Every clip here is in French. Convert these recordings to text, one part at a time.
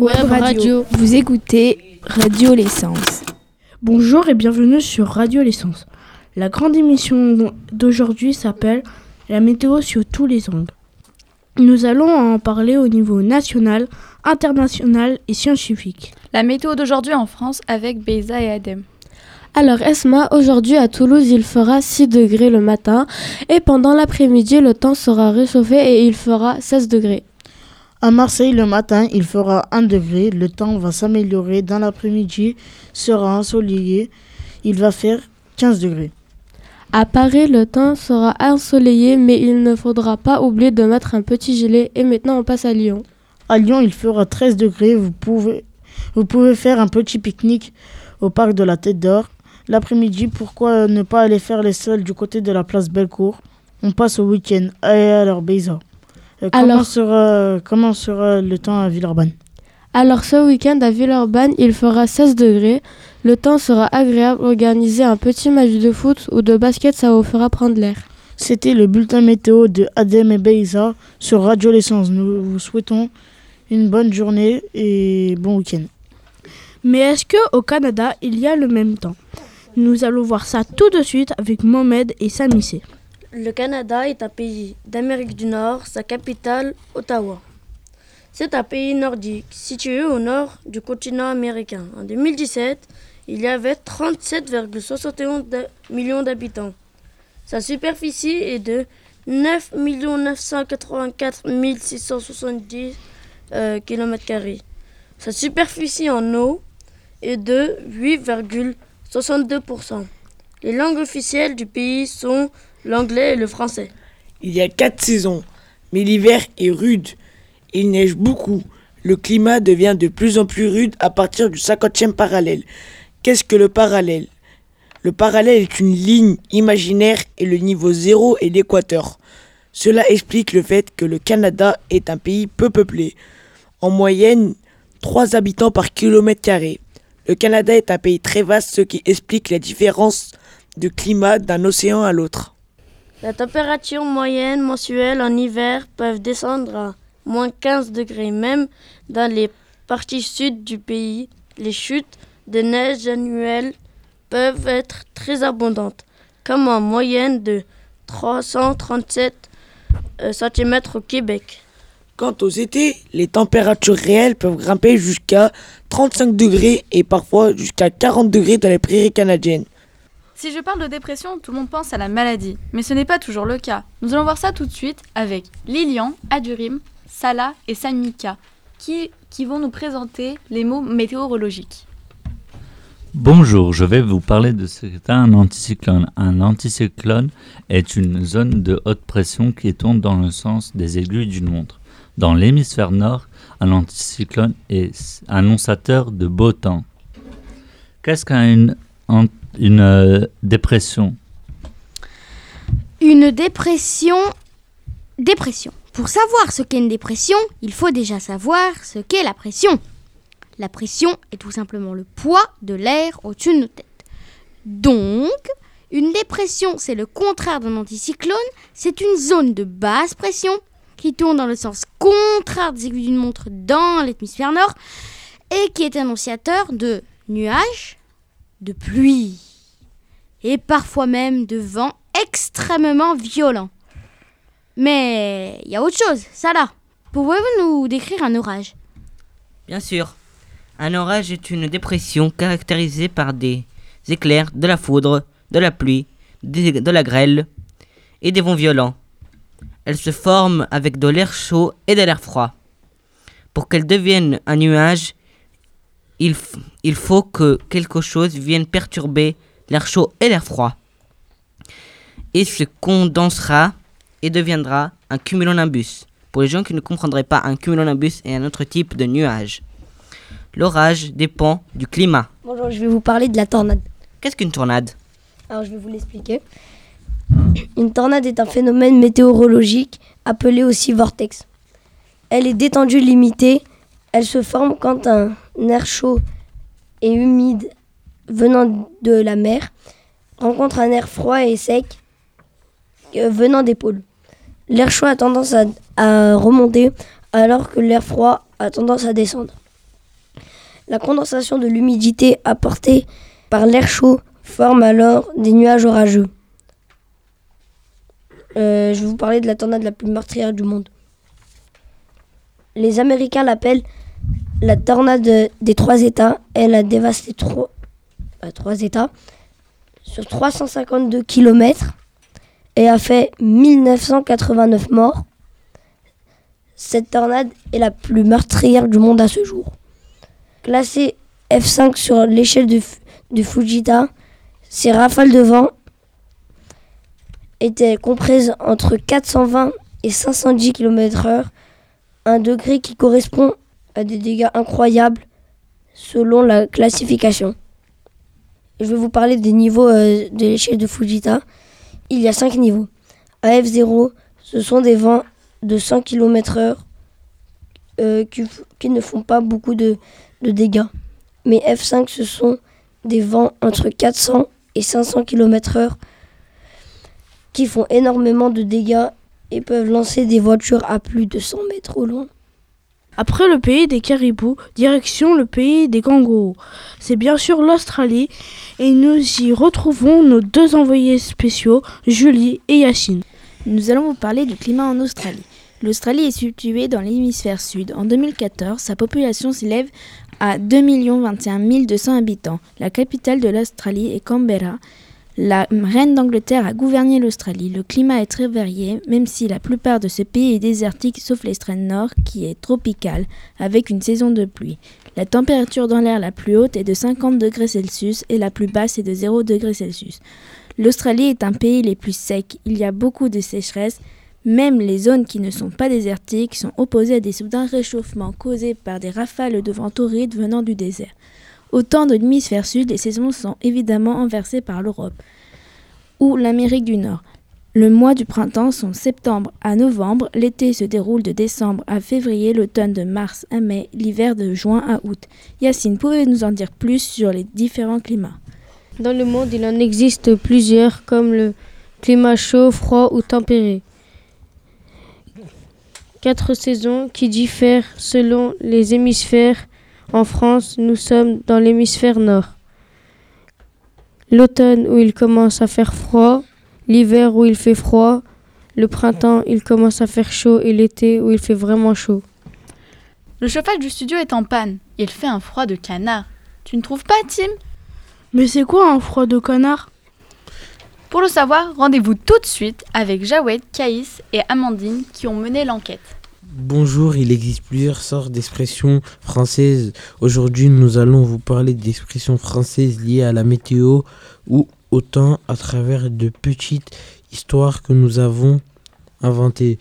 Web Radio. Vous écoutez Radio L'essence. Bonjour et bienvenue sur Radio L'essence. La grande émission d'aujourd'hui s'appelle La météo sur tous les angles. Nous allons en parler au niveau national, international et scientifique. La météo d'aujourd'hui en France avec Beza et Adem. Alors Esma, aujourd'hui à Toulouse, il fera 6 degrés le matin et pendant l'après-midi, le temps sera réchauffé et il fera 16 degrés. À Marseille, le matin, il fera 1 degré. Le temps va s'améliorer. Dans l'après-midi, sera ensoleillé. Il va faire 15 degrés. À Paris, le temps sera ensoleillé, mais il ne faudra pas oublier de mettre un petit gilet. Et maintenant, on passe à Lyon. À Lyon, il fera 13 degrés. Vous pouvez, vous pouvez faire un petit pique-nique au parc de la Tête d'Or. L'après-midi, pourquoi ne pas aller faire les sols du côté de la place Bellecour? On passe au week-end. Allez alors, Beza. Euh, comment, Alors- sera, comment sera le temps à Villeurbanne Alors ce week-end à Villeurbanne, il fera 16 degrés. Le temps sera agréable. Organiser un petit match de foot ou de basket, ça vous fera prendre l'air. C'était le bulletin météo de Adem et Beiza sur Radio L'essence. Nous vous souhaitons une bonne journée et bon week-end. Mais est-ce que au Canada, il y a le même temps? Nous allons voir ça tout de suite avec Mohamed et Samissé. Le Canada est un pays d'Amérique du Nord, sa capitale, Ottawa. C'est un pays nordique, situé au nord du continent américain. En 2017, il y avait 37,71 d'a- millions d'habitants. Sa superficie est de 9 984 670 euh, km. Sa superficie en eau est de 8,62%. Les langues officielles du pays sont l'anglais et le français. Il y a quatre saisons, mais l'hiver est rude. Il neige beaucoup. Le climat devient de plus en plus rude à partir du 50e parallèle. Qu'est-ce que le parallèle? Le parallèle est une ligne imaginaire et le niveau zéro est l'équateur. Cela explique le fait que le Canada est un pays peu peuplé. En moyenne, 3 habitants par kilomètre carré. Le Canada est un pays très vaste, ce qui explique la différence de climat d'un océan à l'autre. La température moyenne mensuelle en hiver peuvent descendre à moins 15 degrés. Même dans les parties sud du pays, les chutes de neige annuelles peuvent être très abondantes, comme en moyenne de 337 cm au Québec. Quant aux étés, les températures réelles peuvent grimper jusqu'à 35 degrés et parfois jusqu'à 40 degrés dans les prairies canadiennes. Si je parle de dépression, tout le monde pense à la maladie, mais ce n'est pas toujours le cas. Nous allons voir ça tout de suite avec Lilian, Adurim, Salah et Samika, qui, vont nous présenter les mots météorologiques. Bonjour, je vais vous parler de ce qu'est un anticyclone. Un anticyclone est une zone de haute pression qui tourne dans le sens des aiguilles d'une montre. Dans l'hémisphère nord, un anticyclone est annonçateur de beau temps. Qu'est-ce qu'une an- une, euh, dépression Une dépression. Dépression. Pour savoir ce qu'est une dépression, il faut déjà savoir ce qu'est la pression. La pression est tout simplement le poids de l'air au-dessus de nos têtes. Donc, une dépression, c'est le contraire d'un anticyclone. C'est une zone de basse pression qui tourne dans le sens contraire des aiguilles d'une montre dans l'hémisphère nord et qui est annonciateur de nuages, de pluie et parfois même de vents extrêmement violents. Mais il y a autre chose, ça là. Pouvez-vous nous décrire un orage? Bien sûr. Un orage est une dépression caractérisée par des éclairs, de la foudre, de la pluie, des- de la grêle et des vents violents. Elle se forme avec de l'air chaud et de l'air froid. Pour qu'elle devienne un nuage, il, il faut que quelque chose vienne perturber l'air chaud et l'air froid. Et se condensera et deviendra un cumulonimbus. Pour les gens qui ne comprendraient pas, un cumulonimbus est un autre type de nuage. L'orage dépend du climat. Bonjour, je vais vous parler de la tornade. Qu'est-ce qu'une tornade? Alors, je vais vous l'expliquer. Une tornade est un phénomène météorologique appelé aussi vortex. Elle est d'étendue limitée. Elle se forme quand un air chaud et humide venant de la mer rencontre un air froid et sec euh, venant des pôles. L'air chaud a tendance à, remonter alors que l'air froid a tendance à descendre. La condensation de l'humidité apportée par l'air chaud forme alors des nuages orageux. Euh, je vais vous parler de la tornade la plus meurtrière du monde. Les Américains l'appellent la tornade des trois États. Elle a dévasté trois, euh, États sur 352 km et a fait 1989 morts. Cette tornade est la plus meurtrière du monde à ce jour. Classée F5 sur l'échelle de Fujita, ces rafales de vent étaient comprises entre 420 et 510 km/h, un degré qui correspond à des dégâts incroyables selon la classification. Je vais vous parler des niveaux euh, de l'échelle de Fujita. Il y a 5 niveaux. À F0, ce sont des vents de 100 km/h euh, qui ne font pas beaucoup de, de dégâts. Mais F5, ce sont des vents entre 400 et 500 km/h qui font énormément de dégâts et peuvent lancer des voitures à plus de 100 mètres au loin. Après le pays des caribous, direction le pays des kangourous. C'est bien sûr l'Australie et nous y retrouvons nos deux envoyés spéciaux, Julie et Yacine. Nous allons vous parler du climat en Australie. L'Australie est située dans l'hémisphère sud. En 2014, sa population s'élève à 2 21 200 habitants. La capitale de l'Australie est Canberra. La reine d'Angleterre a gouverné l'Australie. Le climat est très varié, même si la plupart de ce pays est désertique, sauf l'extrême nord, qui est tropical, avec une saison de pluie. La température dans l'air la plus haute est de 50 degrés Celsius et la plus basse est de 0 degrés Celsius. L'Australie est un pays les plus secs. Il y a beaucoup de sécheresse. Même les zones qui ne sont pas désertiques sont opposées à des soudains réchauffements causés par des rafales de vent torrides venant du désert. Au temps de l'hémisphère sud, les saisons sont évidemment inversées par l'Europe ou l'Amérique du Nord. Le mois du printemps sont septembre à novembre, l'été se déroule de décembre à février, l'automne de mars à mai, l'hiver de juin à août. Yacine, pouvez-vous nous en dire plus sur les différents climats? Dans le monde, il en existe plusieurs, comme le climat chaud, froid ou tempéré. Quatre saisons qui diffèrent selon les hémisphères. En France, nous sommes dans l'hémisphère nord. L'automne où il commence à faire froid, l'hiver où il fait froid, le printemps il commence à faire chaud et l'été où il fait vraiment chaud. Le chauffage du studio est en panne. Il fait un froid de canard. Tu ne trouves pas, Tim? Mais c'est quoi un froid de canard? Pour le savoir, rendez-vous tout de suite avec Jawed, Caïs et Amandine qui ont mené l'enquête. Bonjour, il existe plusieurs sortes d'expressions françaises. Aujourd'hui, nous allons vous parler d'expressions françaises liées à la météo ou au temps à travers de petites histoires que nous avons inventées.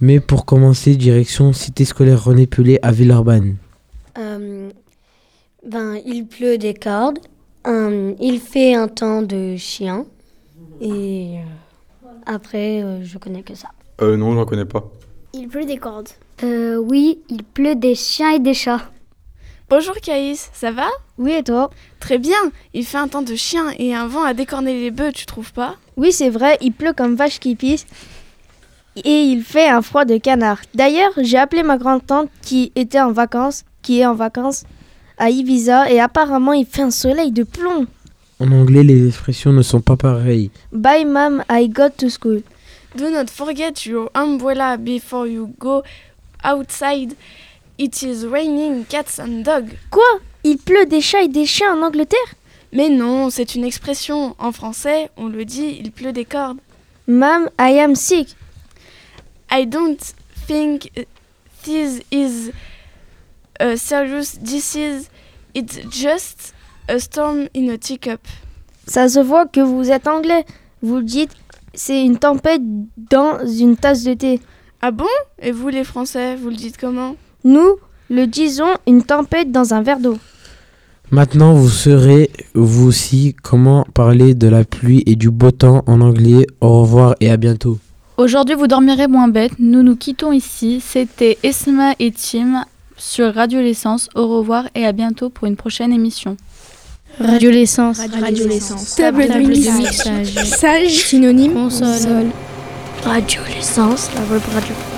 Mais pour commencer, direction Cité scolaire René Pelé à Villeurbanne. Euh, ben, il pleut des cordes. Euh, il fait un temps de chien. Et euh, après, euh, je connais que ça. Euh, non, j'en connais pas. Il pleut des cordes. Euh, oui, il pleut des chiens et des chats. Bonjour Caïs, ça va? Oui, et toi? Très bien, il fait un temps de chien et un vent à décorner les bœufs, tu trouves pas? Oui, c'est vrai, il pleut comme vache qui pisse. Et il fait un froid de canard. D'ailleurs, j'ai appelé ma grande-tante qui était en vacances, qui est en vacances à Ibiza, et apparemment il fait un soleil de plomb. En anglais, les expressions ne sont pas pareilles. Bye, mom, I got to school. Do not forget your umbrella before you go outside. It is raining cats and dogs. Quoi? Il pleut des chats et des chiens en Angleterre? Mais non, c'est une expression. En français, on le dit, il pleut des cordes. Mom, I am sick. I don't think this is a serious disease. It's just a storm in a teacup. Ça se voit que vous êtes anglais. Vous dites, c'est une tempête dans une tasse de thé. Ah bon? Et vous les Français, vous le dites comment? Nous, le disons une tempête dans un verre d'eau. Maintenant, vous saurez, vous aussi, comment parler de la pluie et du beau temps en anglais. Au revoir et à bientôt. Aujourd'hui, vous dormirez moins bête. Nous nous quittons ici. C'était Esma et Tim sur Radio L'Essence. Au revoir et à bientôt pour une prochaine émission. Radio L'Essence. Radio L'Essence. Table de mixage. Sage. Synonyme. Console. Radio L'Essence. La web radio.